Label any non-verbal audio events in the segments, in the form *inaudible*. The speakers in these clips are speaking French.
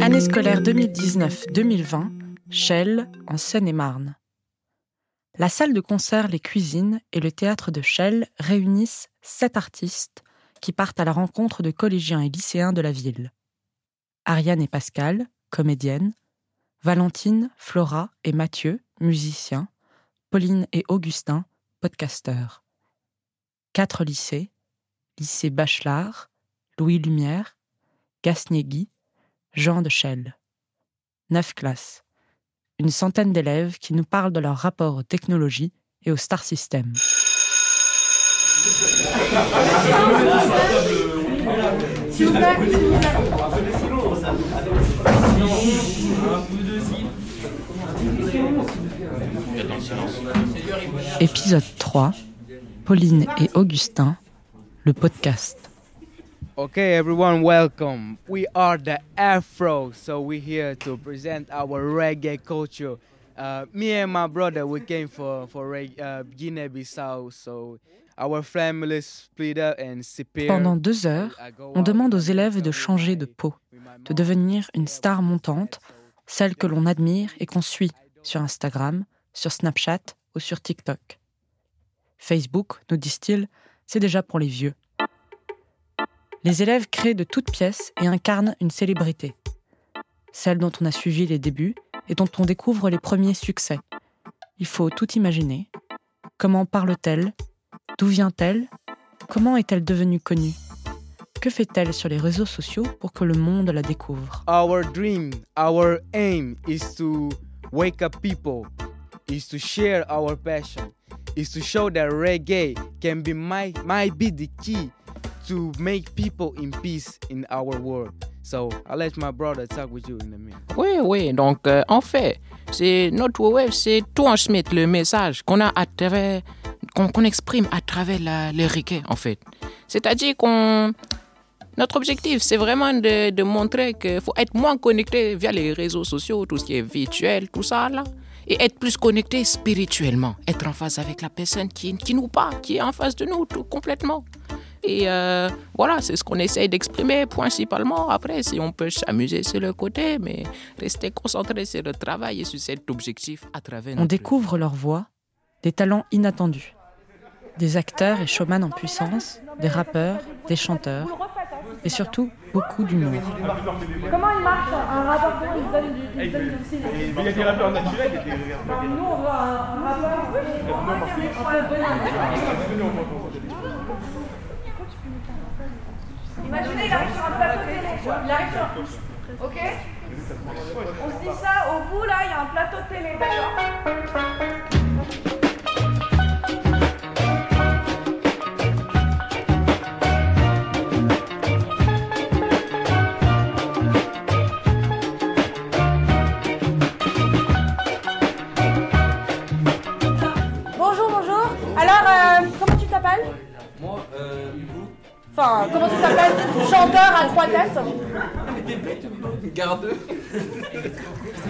Année scolaire 2019-2020, Chelles, en Seine-et-Marne. La salle de concert, les cuisines et le théâtre de Chelles réunissent sept artistes qui partent à la rencontre de collégiens et lycéens de la ville. Ariane et Pascal, comédiennes, Valentine, Flora et Mathieu, musiciens, Pauline et Augustin, podcasteurs. Quatre lycées, lycée Bachelard, Louis Lumière, Gasnier-Guy, Jean de Chelles. Neuf classes. Une centaine d'élèves qui nous parlent de leur rapport aux technologies et au star system. Épisode 3 Pauline et Augustin, le podcast. Okay, everyone, welcome. We are the Afro, so we're here to present our reggae culture. Uh, me and my brother, we came for for uh, Guinea-Bissau, so our family split up and Pendant deux heures, on demande aux élèves de changer de peau, de devenir une star montante, celle que l'on admire et qu'on suit sur Instagram, sur Snapchat ou sur TikTok. Facebook, nous disent-ils, c'est déjà pour les vieux. Les élèves créent de toutes pièces et incarnent une célébrité. Celle dont on a suivi les débuts et dont on découvre les premiers succès. Il faut tout imaginer. Comment parle-t-elle? D'où vient-elle? Comment est-elle devenue connue? Que fait-elle sur les réseaux sociaux pour que le monde la découvre? Our dream, our aim is to wake up people, is to share our passion, is to show that reggae can be might, might be the key to make people in peace in our world. So I'll let my brother talk with you in a minute. Oui, oui. Donc, euh, en fait, c'est notre web, c'est transmettre le message qu'on a à travers, qu'on exprime à travers la, le reggae, en fait. C'est-à-dire qu'on notre objectif, c'est vraiment de, de montrer qu'il faut être moins connecté via les réseaux sociaux, tout ce qui est virtuel, tout ça là, et être plus connecté spirituellement, être en phase avec la personne qui, qui nous parle, qui est en face de nous tout complètement. Et euh, voilà, c'est ce qu'on essaye d'exprimer principalement. Après, si on peut s'amuser sur le côté, mais rester concentré sur le travail et sur cet objectif à travers. On découvre leur voix, des talents inattendus. Des acteurs et showman en puissance, des rappeurs, des chanteurs, et surtout beaucoup d'humour. Comment il marche un rappeur Il donne du, il y a des rappeurs naturels, il y a des rappeurs. Nous, on voit un rappeur un peu Imaginez, il arrive sur un plateau télé. Il arrive sur. Ok? On se dit ça, au bout là, il y a un plateau de télé, d'accord? Enfin, comment tu t'appelles Chanteur à trois têtes. Garde.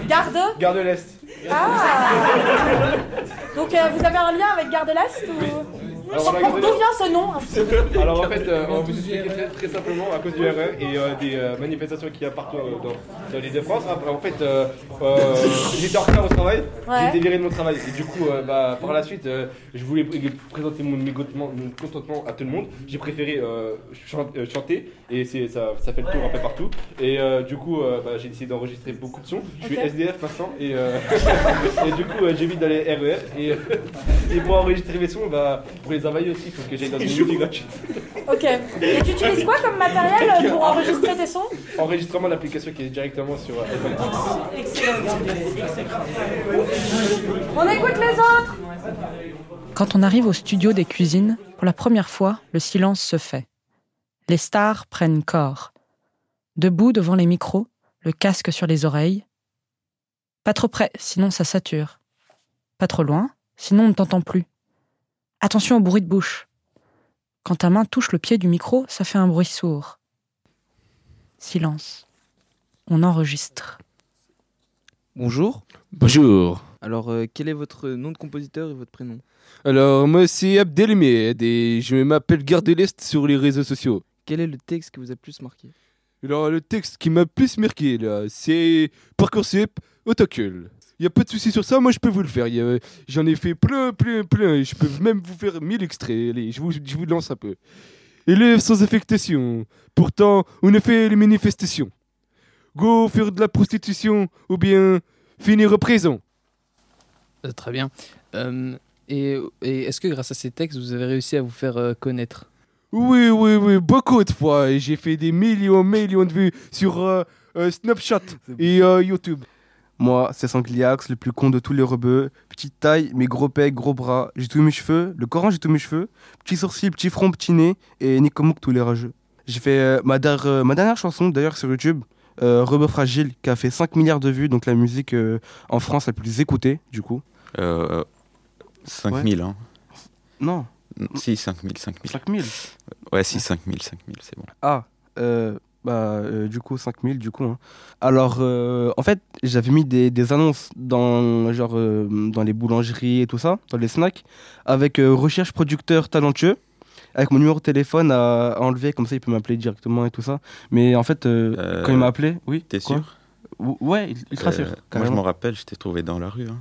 Garde Garde l'Est. Ah. Donc euh, vous avez un lien avec Garde l'Est ou... D'où vient ce nom Alors en fait, euh, on vous expliquer très, très, simplement à cause du RE et euh, des euh, manifestations qu'il y a partout dans, dans l'île de France. En fait, j'étais en retard au travail, j'ai déliré de mon travail. Et du coup, bah, par la suite, je voulais présenter mon contentement à tout le monde. J'ai préféré chanter et ça, ça fait le tour un peu partout. Et du coup, bah, j'ai décidé d'enregistrer beaucoup de sons. Je suis SDF maintenant et, *laughs* et du coup, j'évite d'aller RER. Et, et pour enregistrer mes sons, bah, pour les les aussi, il faut que j'aille dans *laughs* une musique gratuite. Ok. Et tu utilises quoi comme matériel pour enregistrer tes sons Enregistrement l'application qui est directement sur iPhone. Excellent. On écoute les autres Quand on arrive au studio des cuisines, pour la première fois, le silence se fait. Les stars prennent corps. Debout devant les micros, le casque sur les oreilles. Pas trop près, sinon ça sature. Pas trop loin, sinon on ne t'entend plus. Attention au bruit de bouche. Quand ta main touche le pied du micro, ça fait un bruit sourd. Silence. On enregistre. Bonjour. Bonjour. Alors, euh, quel est votre nom de compositeur et votre prénom? Alors, moi, c'est Abdelmed et je m'appelle Garde de l'Est sur les réseaux sociaux. Quel est le texte qui vous a plus marqué? Alors, le texte qui m'a plus marqué, là, c'est Parcoursup Autocule. Il a pas de souci sur ça, moi je peux vous le faire. J'en ai fait plein, plein, plein. Je peux même vous faire 1000 extraits. Allez, je vous, je vous lance un peu. Élève sans affectation. Pourtant, on a fait les manifestations. Go faire de la prostitution ou bien finir en prison. Euh, très bien. Euh, et et est-ce que grâce à ces textes, vous avez réussi à vous faire euh, connaître? Oui, oui, oui, beaucoup de fois. J'ai fait des millions, millions de vues sur euh, Snapchat et YouTube. Moi, c'est Sangliax, le plus con de tous les rebeux. Petite taille, mais gros pecs, gros bras. J'ai tous mes cheveux. Le Coran, j'ai tous mes cheveux. Petit sourcil, petit front, petit nez. Et Nicomouk, tous les rageux. J'ai fait euh, ma, der- euh, ma dernière chanson, d'ailleurs, sur YouTube. Euh, Rebeu Fragile, qui a fait 5 milliards de vues. Donc la musique euh, en France la plus écoutée, du coup. Euh, 5000, hein. Non, Si, 5000, 5000. 5000. Ouais, si, 5000, 5000, c'est bon. Ah, euh, bah, euh, du coup, 5000, du coup. hein. Alors, euh, en fait, j'avais mis des, des annonces dans, genre, euh, dans les boulangeries et tout ça, dans les snacks, avec recherche producteur talentueux, avec mon numéro de téléphone à, à enlever, comme ça, il peut m'appeler directement et tout ça. Mais en fait, quand il m'a appelé, oui. T'es sûr? Ou- Ouais, il, Euh, sûr. Moi, je carrément. me rappelle, je t'ai trouvé dans la rue. hein.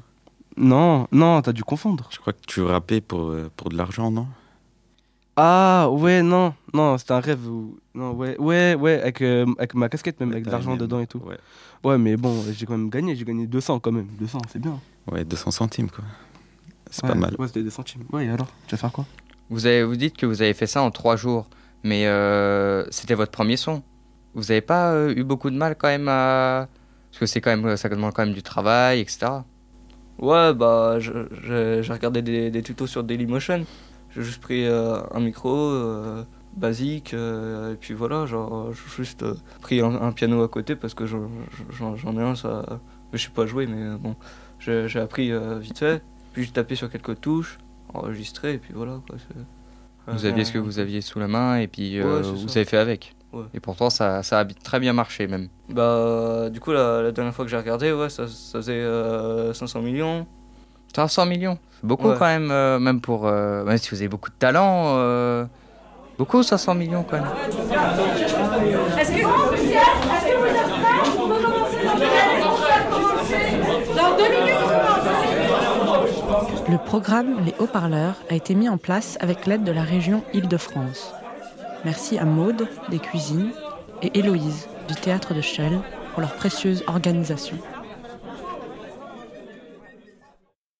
Non, non, t'as dû confondre. Je crois que tu rappais pour, pour de l'argent, non? Ah, ouais, non, non, c'était un rêve. où- Non, ouais, ouais, ouais, avec, euh, avec ma casquette, même, avec de l'argent dedans et tout. Ouais. Ouais, mais bon, j'ai quand même gagné, j'ai gagné 200 quand même. 200, c'est bien. ouais, 200 centimes, quoi. C'est Ouais, pas mal. Ouais, c'était des centimes. Ouais, et alors Tu vas faire quoi? Vous, avez, vous dites que vous avez fait ça en trois jours, mais euh, c'était votre premier son. Vous n'avez pas euh, eu beaucoup de mal quand même à... Parce que c'est quand même, ça demande quand même du travail, etc. Ouais, bah, j'ai regardé des, des tutos sur Dailymotion. J'ai juste pris euh, un micro euh, basique, euh, et puis voilà, genre, j'ai juste pris un, un piano à côté parce que j'en ai un, ça. Je sais pas jouer, mais bon, j'ai appris vite fait. Puis j'ai tapé sur quelques touches, enregistré, et puis voilà. Quoi, Vous aviez ce que vous aviez sous la main et puis Ouais, vous ça. avez fait avec. Ouais. Et pourtant, ça, ça a très bien marché même. Bah, du coup, la, la dernière fois que j'ai regardé, ouais, ça, ça faisait euh, 500 millions. 500 millions C'est beaucoup Ouais. quand même, euh, même pour... euh, même si vous avez beaucoup de talent. euh, beaucoup 500 millions quand même. Est-ce que, est-ce que vous êtes prêts? On peut commencer dans deux minutes. Dans deux minutes. Le programme Les Haut-Parleurs a été mis en place avec l'aide de la région Île-de-France. Merci à Maude des Cuisines et Héloïse du Théâtre de Chelles pour leur précieuse organisation.